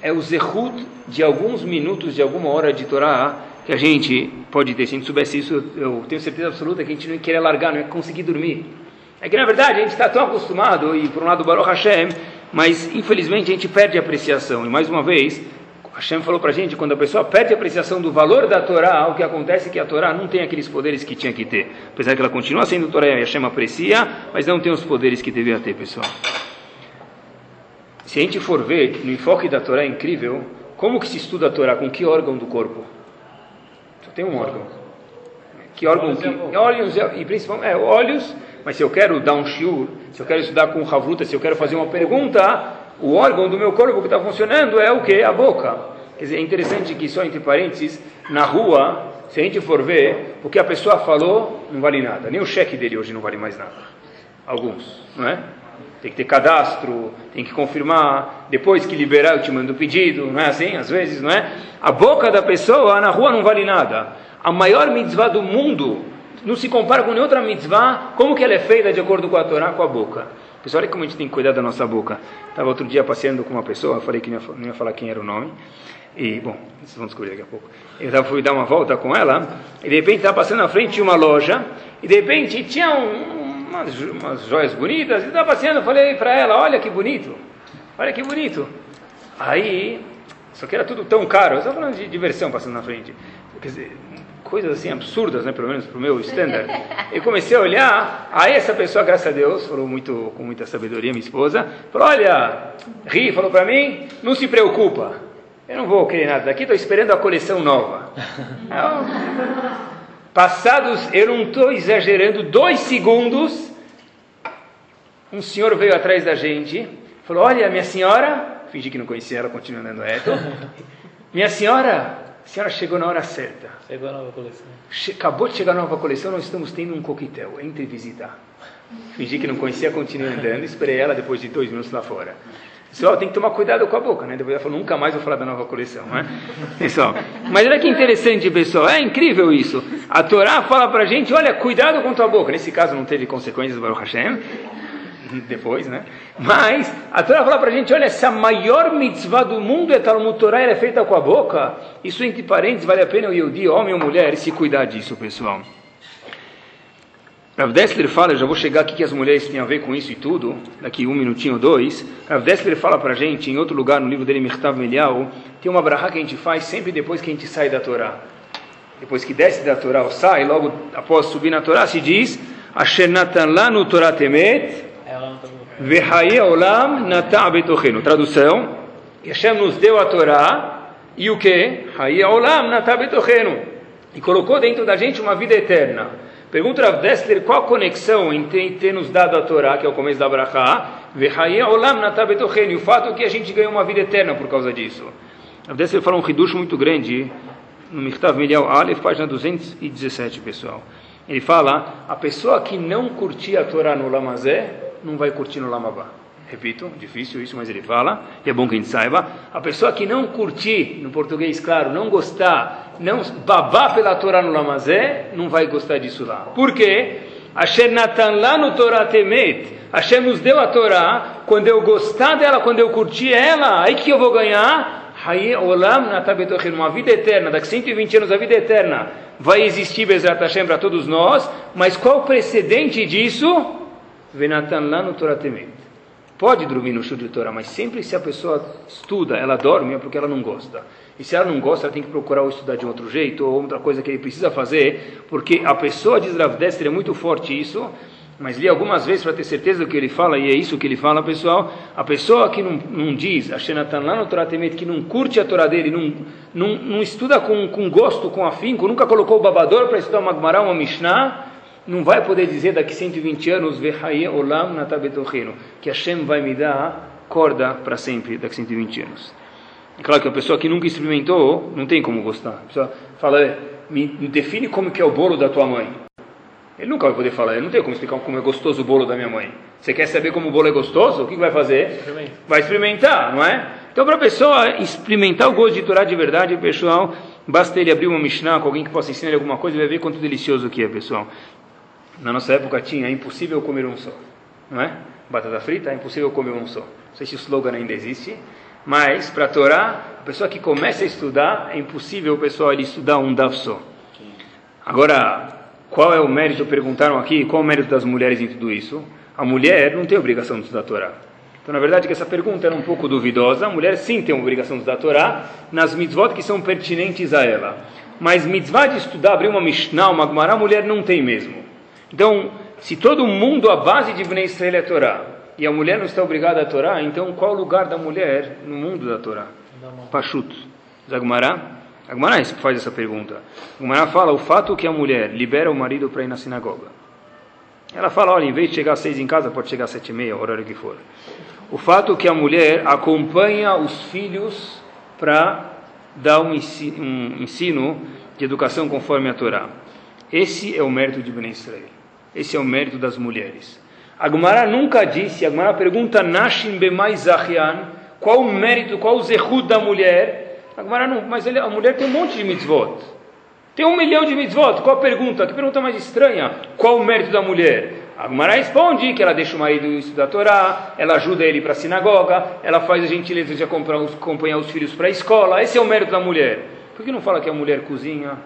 é o zehut de alguns minutos, de alguma hora de Torá que a gente pode ter. Se a gente soubesse isso, eu tenho certeza absoluta que a gente não ia querer largar, não ia conseguir dormir. É que, na verdade, a gente está tão acostumado, e por um lado, Baruch Hashem, mas infelizmente a gente perde a apreciação. E mais uma vez, Hashem falou para a gente, quando a pessoa perde a apreciação do valor da Torá, o que acontece é que a Torá não tem aqueles poderes que tinha que ter. Apesar que ela continua sendo Torá e Hashem aprecia, mas não tem os poderes que devia ter, pessoal. Se a gente for ver, no enfoque da Torá é incrível, como que se estuda a Torá? Com que órgão do corpo? Tem um órgão. Que órgão? Que, olhos e principalmente, é, olhos mas se eu quero dar um shiur, se eu quero estudar com Havruta, se eu quero fazer uma pergunta, o órgão do meu corpo que está funcionando é o que? A boca. Quer dizer, é interessante que, só entre parênteses, na rua, se a gente for ver, o que a pessoa falou não vale nada. Nem o cheque dele hoje não vale mais nada. Alguns, não é? Tem que ter cadastro, tem que confirmar, depois que liberar eu te mando o pedido, não é assim? Às vezes, não é? A boca da pessoa na rua não vale nada. A maior mitzvah do mundo não se compara com nenhuma outra mitzvah, como que ela é feita de acordo com a Torá, com a boca. Pessoal, olha como a gente tem que cuidar da nossa boca. Estava outro dia passeando com uma pessoa, falei que não ia, não ia falar quem era o nome, e, bom, vocês vão descobrir daqui a pouco. Eu tava, fui dar uma volta com ela, e de repente estava passando na frente de uma loja, e de repente tinha um, umas, umas joias bonitas, e estava passeando, falei para ela, olha que bonito, olha que bonito. Aí, só que era tudo tão caro, eu estava falando de diversão passando na frente. Quer dizer, coisas assim absurdas, né, pelo menos para o meu standard. Eu comecei a olhar, aí essa pessoa, graças a Deus, falou muito com muita sabedoria, minha esposa, falou, olha, ri, falou para mim, não se preocupa, eu não vou querer nada daqui, estou esperando a coleção nova. passados, eu não estou exagerando, dois segundos, um senhor veio atrás da gente, falou, olha, minha senhora, fingi que não conhecia ela, continua andando reto, minha senhora, a senhora chegou na hora certa. Chegou a nova coleção. Che acabou de chegar a nova coleção, nós estamos tendo um coquetel. Entre visitar. Fingi que não conhecia, continuei andando, esperei ela depois de dois minutos lá fora. Pessoal, tem que tomar cuidado com a boca, né? Depois ela falou, nunca mais vou falar da nova coleção, né? Pessoal, mas olha que interessante, pessoal, é incrível isso. A Torá fala pra gente, olha, cuidado com tua boca. Nesse caso não teve consequências, Baruch Hashem, depois, né? Mas a Torá fala para a gente, olha, essa maior mitzvah do mundo é Talmud Torah, ela é feita com a boca. Isso entre parênteses, vale a pena o Yehudi, homem ou mulher, se cuidar disso, pessoal. Rav Dessler fala, eu já vou chegar aqui que as mulheres têm a ver com isso e tudo, daqui um minutinho ou dois. Rav Dessler fala para a gente, em outro lugar, no livro dele, Mirtav Melial, tem uma brahá que a gente faz sempre depois que a gente sai da Torá. Depois que desce da Torá ou sai, logo após subir na Torá, se diz, Asher Natan Lanu Torah Temet, olam. Tradução: Hashem nos deu a Torá e o que? Olam. E colocou dentro da gente uma vida eterna. Pergunta Rav Dessler qual a conexão entre ter nos dado a Torá, que é o começo da betochenu. E o fato que a gente ganhou uma vida eterna por causa disso. Rav Dessler fala um hidush muito grande no Mirtav Melial Aleph, página 217, pessoal. Ele fala, a pessoa que não curtia a Torá no Lamazé, não vai curtir no Lamabá. Repito, difícil isso, mas ele fala, e é bom que a gente saiba. A pessoa que não curtir, no português claro, não gostar, não babar pela Torá no Lamazé, não vai gostar disso lá. Por quê? Hashem Natan lá no Torá Temet, Hashem nos deu a Torá, quando eu gostar dela, quando eu curtir ela, aí que eu vou ganhar? Olam uma vida eterna, daqui 120 anos a vida eterna vai existir Bezrat Hashem para todos nós, mas qual o precedente disso? Venatan lá no Torah Temet. Pode dormir no show de Torá, mas sempre se a pessoa estuda, ela dorme é porque ela não gosta. E se ela não gosta, ela tem que procurar ou estudar de outro jeito, ou outra coisa que ele precisa fazer, porque a pessoa diz Rav Dester, é muito forte isso, mas li algumas vezes para ter certeza do que ele fala, e é isso que ele fala, pessoal. A pessoa que não, não diz, a Shenatan lá no Torah Temet, que não curte a Torá dele, não, não, não estuda com, com gosto, com afinco, nunca colocou o babador para estudar uma Gemara, uma Mishnah, não vai poder dizer daqui 120 anos, Olam que Hashem vai me dar corda para sempre daqui 120 anos. É claro que a pessoa que nunca experimentou, não tem como gostar. A pessoa fala, me define como que é o bolo da tua mãe. Ele nunca vai poder falar, ele não tem como explicar como é gostoso o bolo da minha mãe. Você quer saber como o bolo é gostoso? O que vai fazer? Vai experimentar, não é? Então, para a pessoa experimentar o gosto de Torá de verdade, pessoal, basta ele abrir uma Mishnah com alguém que possa ensinar ele alguma coisa e vai ver quanto delicioso que é, pessoal. Na nossa época tinha, é impossível comer um só, não é? Batata frita, é impossível comer um só. Não sei se o slogan ainda existe, mas para a Torá, a pessoa que começa a estudar, é impossível o pessoal ele estudar um daf só. Agora, qual é o mérito? Perguntaram aqui, qual o mérito das mulheres em tudo isso? A mulher não tem obrigação de estudar a Torá. Então, na verdade, que essa pergunta era um pouco duvidosa. A mulher sim tem obrigação de estudar a Torá nas mitzvot que são pertinentes a ela. Mas mitzvah de estudar, abrir uma Mishnah, uma Gemara, a mulher não tem mesmo. Então, se todo mundo, a base de Bnei Israel é a Torá, e a mulher não está obrigada a Torá, então qual o lugar da mulher no mundo da Torá? Pachut. Zagmará? A Gemara faz essa pergunta. A Gemara fala o fato que a mulher libera o marido para ir na sinagoga. Ela fala, olha, em vez de chegar às seis em casa, pode chegar às sete e meia, horário que for. O fato que a mulher acompanha os filhos para dar um ensino, um ensino de educação conforme a Torá. Esse é o mérito de Ben Israel. Esse é o mérito das mulheres. A Gemara nunca disse, a Gemara pergunta Nashim Bemai Zachian, qual o mérito, qual o zehut da mulher? A Gemara não, mas ele, a mulher tem um monte de mitzvot. Tem um milhão de mitzvot. Qual a pergunta? Que pergunta mais estranha. Qual o mérito da mulher? A responde que ela deixa o marido estudar a Torá, ela ajuda ele para a sinagoga, ela faz a gentileza de acompanhar os filhos para a escola. Esse é o mérito da mulher. Por que não fala que a mulher cozinha,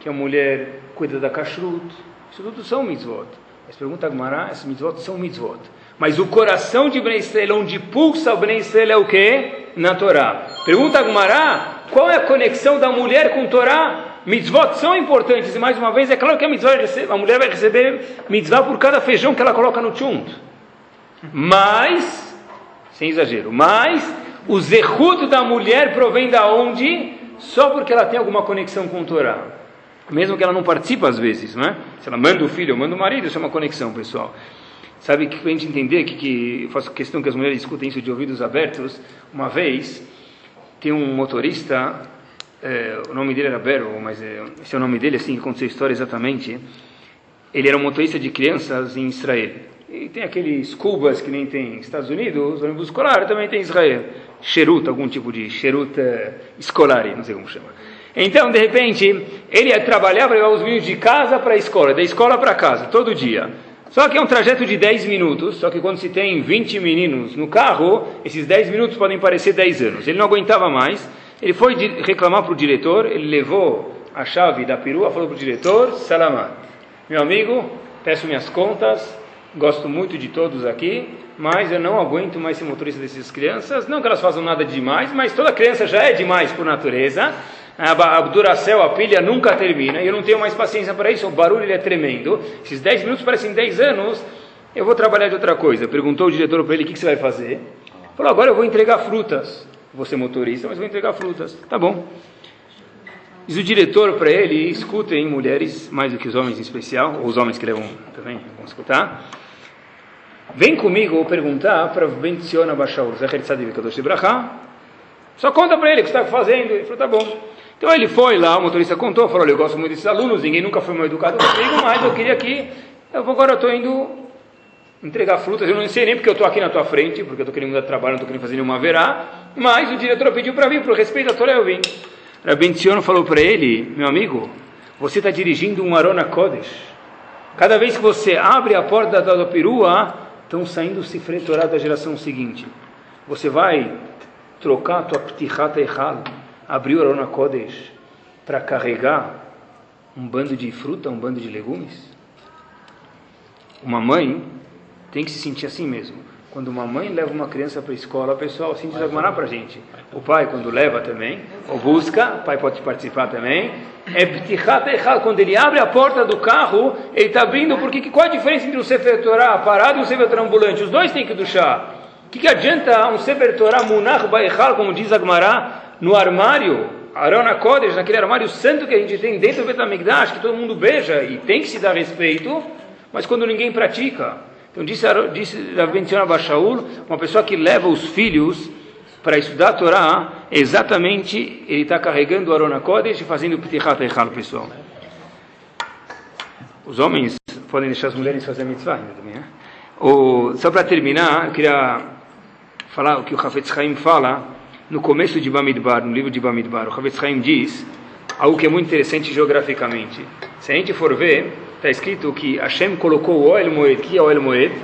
que a mulher cuida da kashrut? Isso tudo são mitzvot. Mas pergunta a Gemara, esses mitzvot são mitzvot. Mas o coração de Ben Israel, onde pulsa o Ben Israel é o que? Na Torá. Pergunta a Gemara, qual é a conexão da mulher com Torá? Mitzvot são importantes, e mais uma vez, é claro que a, mitzvah recebe, a mulher vai receber mitzvah por cada feijão que ela coloca no tchunt. Mas, sem exagero, mas o zehut da mulher provém da onde? Só porque ela tem alguma conexão com Torá. Mesmo que ela não participe às vezes, não é? Se ela manda o filho ou manda o marido, isso é uma conexão, pessoal. Sabe que a gente entender que, que eu faço questão que as mulheres escutem isso de ouvidos abertos, uma vez tem um motorista é, o nome dele era Bero, mas é, esse é o nome dele, assim que aconteceu a história exatamente. Ele era um motorista de crianças em Israel. E tem aqueles bus que nem tem Estados Unidos, ônibus escolar também tem em Israel. Sherut, algum tipo de Sherut é, escolar, não sei como chama. Então, de repente, ele para levar os meninos de casa para a escola, da escola para casa, todo dia. Só que é um trajeto de 10 minutos, só que quando se tem 20 meninos no carro, esses 10 minutos podem parecer 10 anos. Ele não aguentava mais, ele foi reclamar para o diretor, ele levou a chave da perua, falou para o diretor, Salamat, meu amigo, peço minhas contas, gosto muito de todos aqui, mas eu não aguento mais ser motorista dessas crianças, não que elas façam nada de demais, mas toda criança já é demais por natureza, a, duração, a pilha nunca termina, e eu não tenho mais paciência para isso, o barulho ele é tremendo, esses 10 minutos parecem 10 anos, eu vou trabalhar de outra coisa. Perguntou o diretor para ele, o que, que você vai fazer? Falou, agora eu vou entregar frutas ser motorista, mas vou entregar frutas. Tá bom. Diz o diretor para ele, escutem mulheres, mais do que os homens em especial, ou os homens que levam também, vão escutar. Vem comigo perguntar para Benciona Bashaur, Zecher Tzadik Kadosh Bracha. Só conta para ele o que está fazendo. Ele falou, tá bom. Então ele foi lá, o motorista contou, falou, olha, eu gosto muito desses alunos, ninguém nunca foi mal educado comigo, mas eu queria que, eu agora estou indo entregar frutas, eu não sei nem porque eu estou aqui na tua frente, porque eu estou querendo mudar de trabalho, não estou querendo fazer nenhuma verá, mas o diretor pediu para vir, por respeito à Torá eu vim. Rabenciono falou para ele, meu amigo, você está dirigindo um Arona Kodesh. Cada vez que você abre a porta da perua, estão saindo Sifre Torá da geração seguinte. Você vai trocar a tua Ptichat Echal, abrir o Arona Kodesh, para carregar um bando de fruta, um bando de legumes? Uma mãe tem que se sentir assim mesmo. quando uma mãe leva uma criança para a escola, pessoal, assim diz Agmará para a gente. O pai, quando leva também, ou busca, o pai pode participar também. É quando ele abre a porta do carro, ele está abrindo, porque qual a diferença entre um Sefer Torah parado e um Sefer Torah ambulante? Os dois têm que duchar. O que, que adianta um Sefer Torah Munach Baichal, como diz Agmará, no armário, Arona Kodesh, naquele armário santo que a gente tem dentro do Betamigdash, que todo mundo beija e tem que se dar respeito, mas quando ninguém pratica. Então disse, disse Rav Bashaul, uma pessoa que leva os filhos para estudar a Torá, exatamente ele está carregando Arona Kodesh e fazendo o Ptichat Eichal, pessoal. Os homens podem deixar as mulheres fazer mitzvah ainda também, né? Só para terminar, eu queria falar o que o Hafetz Chaim fala no começo de Bamidbar, no livro de Bamidbar. O Hafetz Chaim diz algo que é muito interessante geograficamente. Se a gente for ver, está escrito que Hashem colocou o Oel Moed, que é o Oel Moed,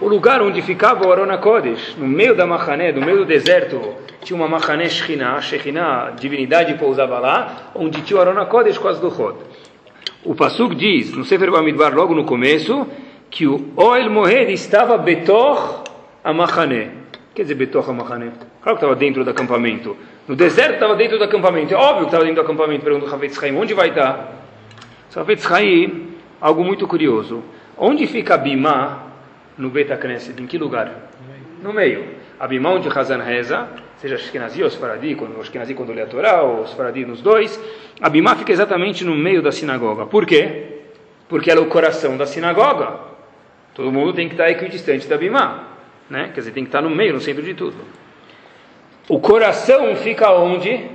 o lugar onde ficava o Arona Kodesh, no meio da Mahané, no meio do deserto, tinha uma Mahané Shekhinah, Shekhinah, divindade pousava lá, onde tinha o Arona Kodesh com as Duchot. O Pasuk diz, no Sefer Bamidbar, logo no começo, que o Oel Moed estava Betor a Mahané. Quer dizer Betor a Mahané? Claro que estava dentro do acampamento. No deserto estava dentro do acampamento. É óbvio que estava dentro do acampamento. Pergunta o Havetz Chaim, onde vai estar? Havetz Chaim, algo muito curioso. Onde fica Bimá no Beta Knesset? Em que lugar? No meio. A Bimá onde Hazan reza, seja Ashkenazi ou Sfaradi, quando, Ashkenazi quando lê a Torá, ou Sfaradi nos dois, a Bimá fica exatamente no meio da sinagoga. Por quê? Porque ela é o coração da sinagoga. Todo mundo tem que estar equidistante da Bimá. Né? Quer dizer, tem que estar no meio, no centro de tudo. O coração fica onde?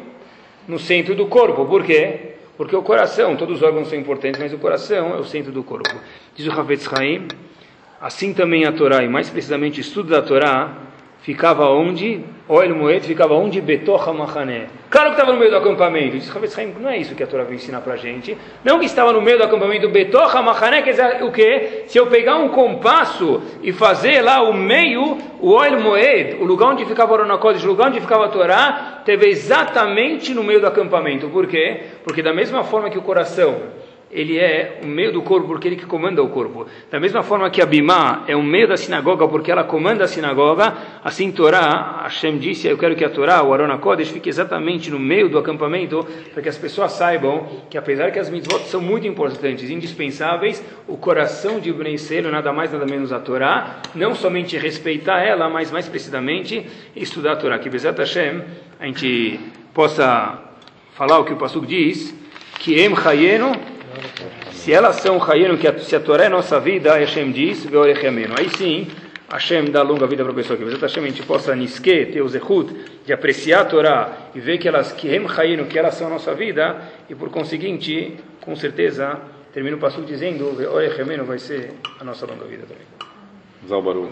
No centro do corpo. Por quê? Porque o coração, todos os órgãos são importantes, mas o coração é o centro do corpo. Diz o Havetz Haim, assim também a Torá, e mais precisamente o estudo da Torá, ficava onde? Oel Moed ficava onde? Betocha Mahané. Claro que estava no meio do acampamento. Diz não é isso que a Torá vai ensinar para a gente. Não que estava no meio do acampamento Betocha Mahané, quer dizer o quê? Se eu pegar um compasso e fazer lá o meio, o Oel Moed, o lugar onde ficava o Oronakodes, o lugar onde ficava a Torá, teve exatamente no meio do acampamento. Por quê? Porque da mesma forma que o coração ele é o meio do corpo porque ele que comanda o corpo. Da mesma forma que a Bimá é o meio da sinagoga porque ela comanda a sinagoga, assim Torá, Hashem disse, eu quero que a Torá, o Arona Kodesh, fique exatamente no meio do acampamento para que as pessoas saibam que apesar que as mitzvot são muito importantes, indispensáveis, o coração de Ibn nada mais nada menos a Torá, não somente respeitar ela, mas mais precisamente estudar a Torá. Que Bezat Hashem a gente possa falar o que o Pasuk diz, que Em Chayenu se elas são Hayenu, que se a Torá é nossa vida, Hashem diz, Aí sim, Hashem dá longa vida para a pessoa. Que Hashem a gente possa niske, ter o zehut, de apreciar a Torá e ver que elas, que Hayenu, que elas são a nossa vida, e por conseguinte, com certeza, termina o passo dizendo, Ve'orechemenu vai ser a nossa longa vida também. Zalbaru.